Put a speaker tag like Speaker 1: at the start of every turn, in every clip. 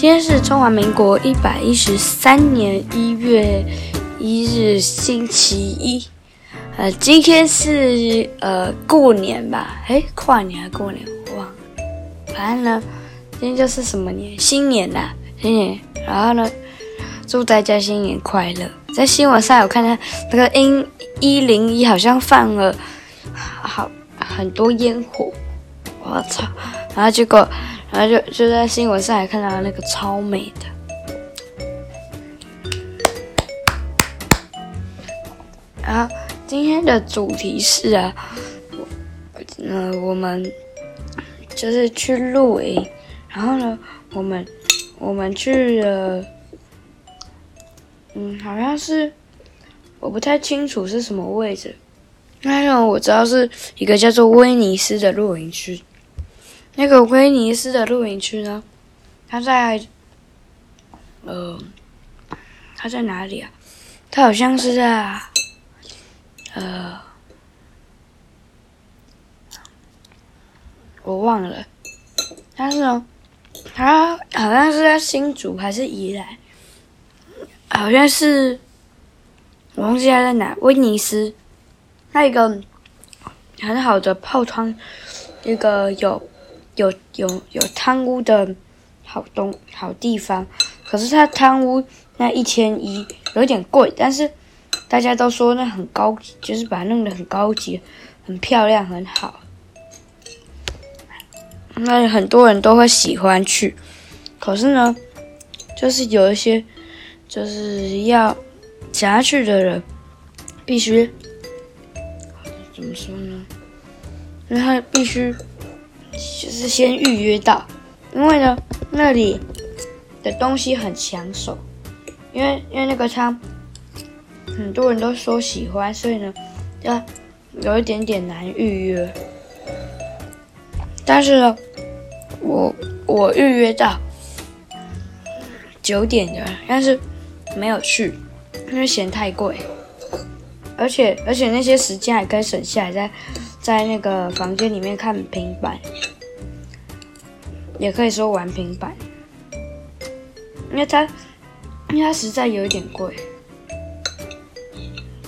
Speaker 1: 今天是中华民国一百一十三年一月一日，星期一。呃，今天是呃过年吧？诶，跨年还过年？我忘了。反正呢，今天就是什么年？新年啦，新年。然后呢，祝大家新年快乐。在新闻上有看到那个 N 一零一好像放了好很多烟火，我操！然后结果。然后就就在新闻上也看到那个超美的。然后今天的主题是啊，我呃，我们就是去露营，然后呢，我们我们去了，嗯，好像是我不太清楚是什么位置，但是我知道是一个叫做威尼斯的露营区。那个威尼斯的露营区呢？它在，呃，它在哪里啊？它好像是在，呃，我忘了。但是呢，它好像是在新竹还是宜兰？好像是，我忘记它在哪。威尼斯，那一个很好的泡汤，一个有。有有有贪污的好东好地方，可是他贪污那一千一有点贵，但是大家都说那很高级，就是把它弄得很高级、很漂亮、很好，那很多人都会喜欢去。可是呢，就是有一些就是要想要去的人，必须怎么说呢？因为他必须。就是先预约到，因为呢，那里的东西很抢手，因为因为那个汤很多人都说喜欢，所以呢，要有一点点难预约。但是呢，我我预约到九点的，但是没有去，因为嫌太贵，而且而且那些时间还可以省下来，在在那个房间里面看平板。也可以说玩平板，因为它，因为它实在有一点贵，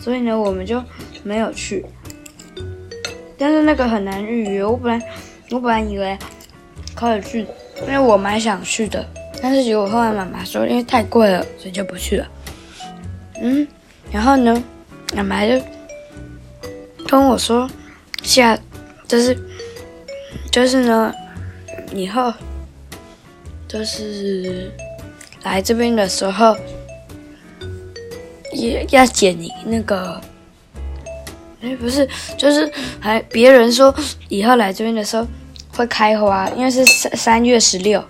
Speaker 1: 所以呢，我们就没有去。但是那个很难预约，我本来我本来以为可以去，因为我蛮想去的，但是结果后来妈妈说，因为太贵了，所以就不去了。嗯，然后呢，妈妈就跟我说，下就是就是呢。以后就是来这边的时候，也要剪你那个，哎，不是，就是还别人说以后来这边的时候会开花，因为是三三月十六，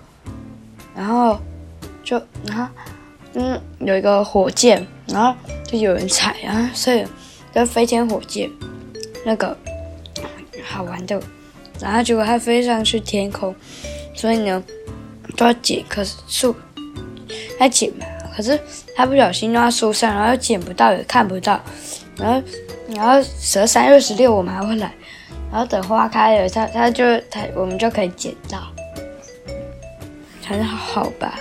Speaker 1: 然后就然后嗯有一个火箭，然后就有人踩啊，所以就飞天火箭那个好玩的。然后结果它飞上去天空，所以呢，都要捡棵树，要捡嘛。可是它不小心弄到树上，然后捡不到，也看不到。然后，然后十三月十六我们还会来，然后等花开了，它它就它我们就可以捡到，很好吧？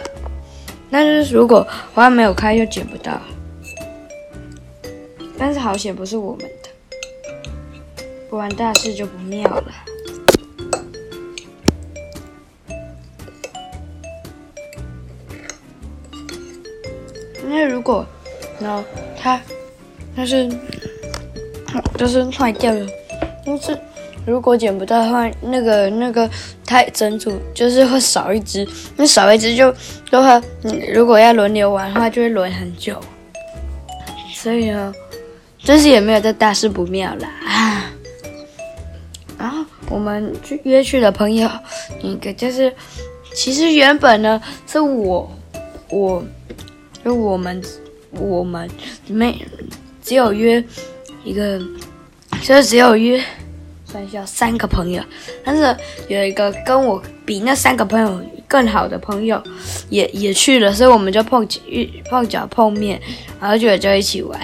Speaker 1: 但是如果花没有开，就捡不到。但是好险不是我们，不然大事就不妙了。因为如果，然后它，它是，就是坏掉了。但是如果捡不到的话，那个那个它整组就是会少一只，那少一只就的话，如果要轮流玩的话，就会轮很久。所以呢，真是也没有这大事不妙啦。我们去约去的朋友，一个就是，其实原本呢是我，我。就我们，我们没只有约一个，就只有约算一下三个朋友，但是有一个跟我比那三个朋友更好的朋友也也去了，所以我们就碰遇碰脚碰面，然后就就一起玩。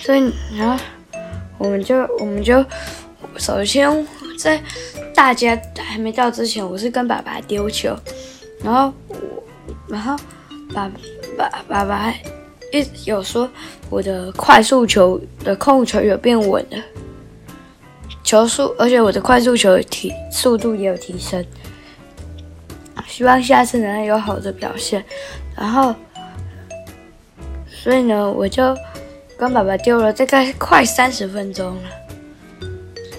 Speaker 1: 所以然后我们就我们就首先在大家还没到之前，我是跟爸爸丢球。然后我，然后爸爸爸爸一直有说我的快速球的控球有变稳了，球速，而且我的快速球提速度也有提升。希望下次能有好的表现。然后，所以呢，我就跟爸爸丢了大概快三十分钟了，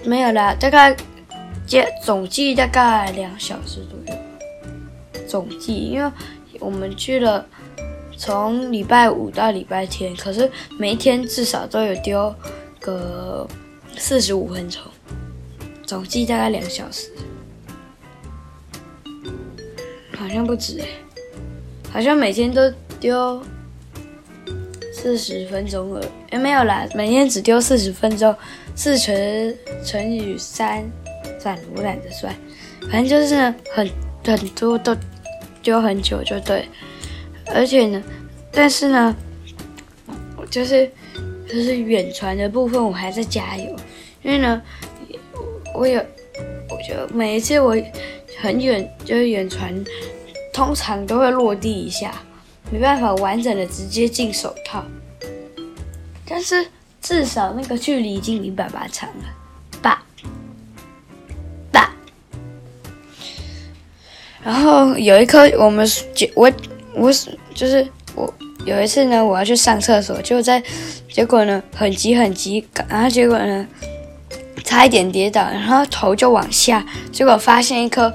Speaker 1: 没有啦，大概计总计大概两小时。左右。总计，因为我们去了从礼拜五到礼拜天，可是每一天至少都有丢个四十五分钟，总计大概两小时，好像不止诶，好像每天都丢四十分钟了，也没有啦，每天只丢四十分钟，四乘乘以三，算了，我懒得算，反正就是很很多都。丢很久就对，而且呢，但是呢，我就是就是远传的部分我还在加油，因为呢，我有，我觉得每一次我很远就是远传，通常都会落地一下，没办法完整的直接进手套，但是至少那个距离已经比爸爸长了。爸，爸然后有一颗，我们我我就是我有一次呢，我要去上厕所，就在结果呢很急很急，然后结果呢差一点跌倒，然后头就往下，结果发现一颗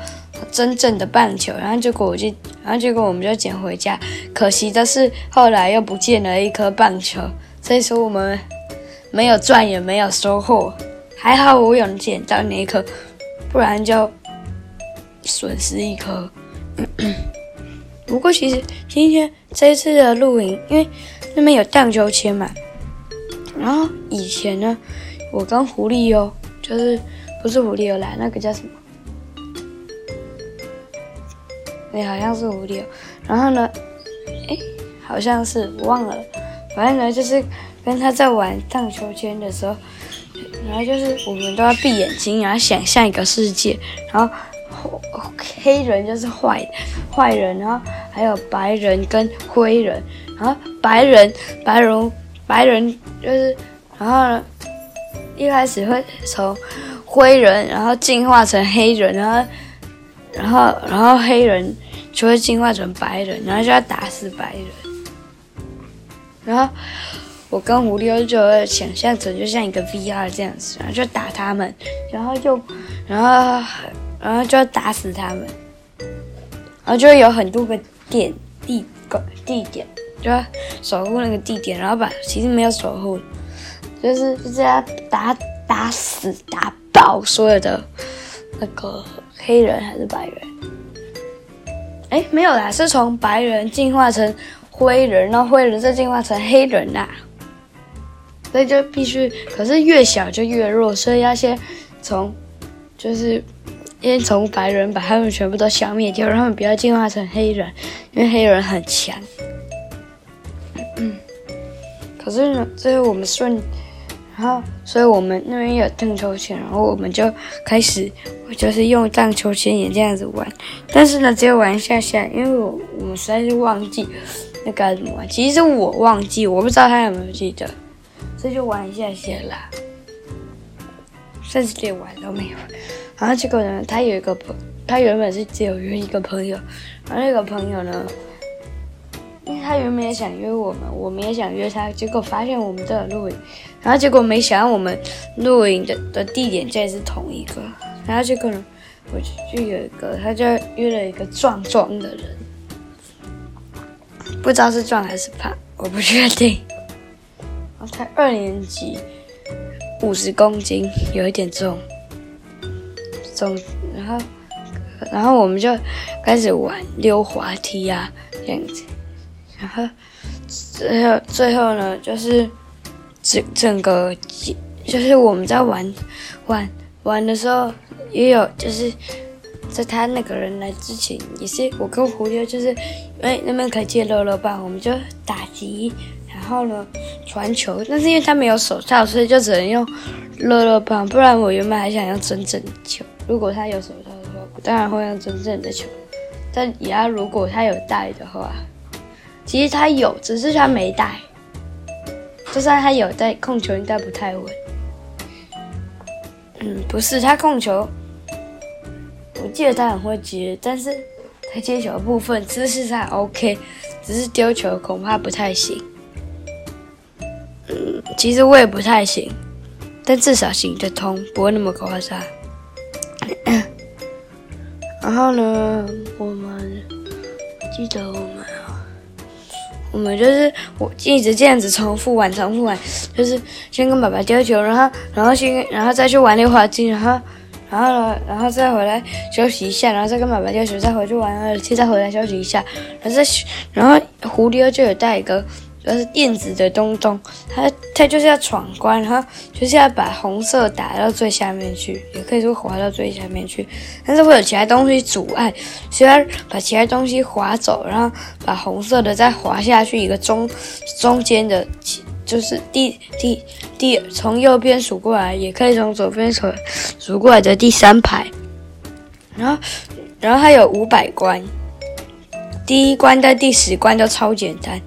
Speaker 1: 真正的棒球，然后结果我就，然后结果我们就捡回家，可惜的是后来又不见了一颗棒球，所以说我们没有赚也没有收获，还好我有捡到那一颗，不然就。损失一颗。不过其实今天这一次的露营，因为那边有荡秋千嘛。然后以前呢，我跟狐狸哦，就是不是狐狸哦来，那个叫什么？哎，好像是狐狸哦。然后呢，哎，好像是我忘了。反正呢，就是跟他在玩荡秋千的时候，然后就是我们都要闭眼睛，然后想象一个世界，然后。黑人就是坏坏人，然后还有白人跟灰人，然后白人白人白人就是，然后，一开始会从灰人，然后进化成黑人，然后然后然后黑人就会进化成白人，然后就要打死白人，然后我跟狐狸就会想象成就像一个 VR 这样子，然后就打他们，然后就然后。然后就要打死他们，然后就会有很多个点地个地点，就要守护那个地点，然后把其实没有守护，就是就这样打打死打爆所有的那个黑人还是白人？哎，没有啦，是从白人进化成灰人，然后灰人再进化成黑人啦。所以就必须，可是越小就越弱，所以要先从就是。先从白人把他们全部都消灭掉，让他们不要进化成黑人，因为黑人很强。嗯，可是呢，最后我们顺，然后所以我们那边有荡秋千，然后我们就开始，我就是用荡秋千也这样子玩。但是呢，只有玩一下下，因为我我们实在是忘记那该怎么玩。其实我忘记，我不知道他有没有记得，所以就玩一下下啦，甚至连玩都没有。然后结果呢，他有一个朋，他原本是只有约一个朋友，然后那个朋友呢，因为他原本也想约我们，我们也想约他，结果发现我们都有露营，然后结果没想到我们露营的的地点竟然是同一个，然后结果呢，我就有一个，他就约了一个壮壮的人，不知道是壮还是胖，我不确定，然后才二年级，五十公斤，有一点重。总，然后，然后我们就开始玩溜滑梯啊，这样子，然后最后最后呢，就是整整个，就是我们在玩玩玩的时候，也有就是在他那个人来之前，也是我跟胡妞，就是因为那边可以借乐乐棒，我们就打击，然后呢传球，但是因为他没有手套，所以就只能用乐乐棒，不然我原本还想要真正的球。如果他有手套的话，我当然会用真正的球。但也要如果他有带的话，其实他有，只是他没带。就算他有带控球，应该不太稳。嗯，不是，他控球，我记得他很会接，但是他接球的部分姿势还 OK，只是丢球恐怕不太行。其实我也不太行，但至少行得通，不会那么夸张。然后呢，我们记得我们啊，我们就是我一直这样子重复玩，重复玩，就是先跟爸爸丢球，然后，然后先，然后再去玩溜滑梯，然后，然后呢，然后再回来休息一下，然后再跟爸爸丢球，再回去玩滑梯，再回来休息一下，然后再，然后胡迪欧就有带一个。它是电子的东东，它它就是要闯关，然后就是要把红色打到最下面去，也可以说滑到最下面去，但是会有其他东西阻碍，需要把其他东西滑走，然后把红色的再滑下去一个中中间的，就是第第第从右边数过来，也可以从左边数数过来的第三排，然后然后还有五百关，第一关到第十关都超简单。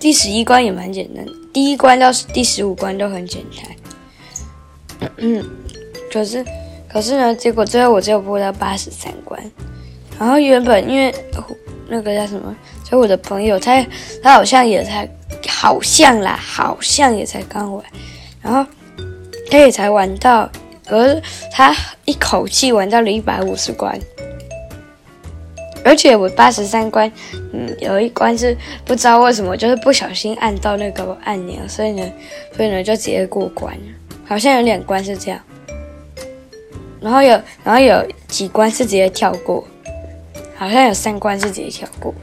Speaker 1: 第十一关也蛮简单，第一关到第十五关都很简单。嗯，可是，可是呢，结果最后我只有过到八十三关。然后原本因为那个叫什么，就我的朋友他他好像也才好像啦，好像也才刚玩，然后他也才玩到，可是他一口气玩到了一百五十关。而且我八十三关，嗯，有一关是不知道为什么，就是不小心按到那个按钮，所以呢，所以呢就直接过关了。好像有两关是这样，然后有，然后有几关是直接跳过，好像有三关是直接跳过。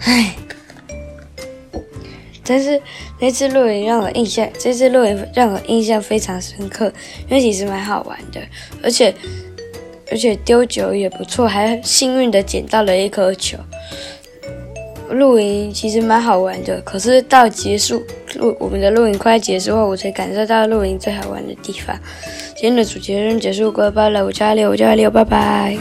Speaker 1: 唉，但是那次露营让我印象，这次露营让我印象非常深刻，因为其实蛮好玩的，而且。而且丢球也不错，还幸运的捡到了一颗球。露营其实蛮好玩的，可是到结束露我们的露营快结束后，我才感受到露营最好玩的地方。今天的主题任结束，拜拜了，我叫阿六，我叫阿六，拜拜。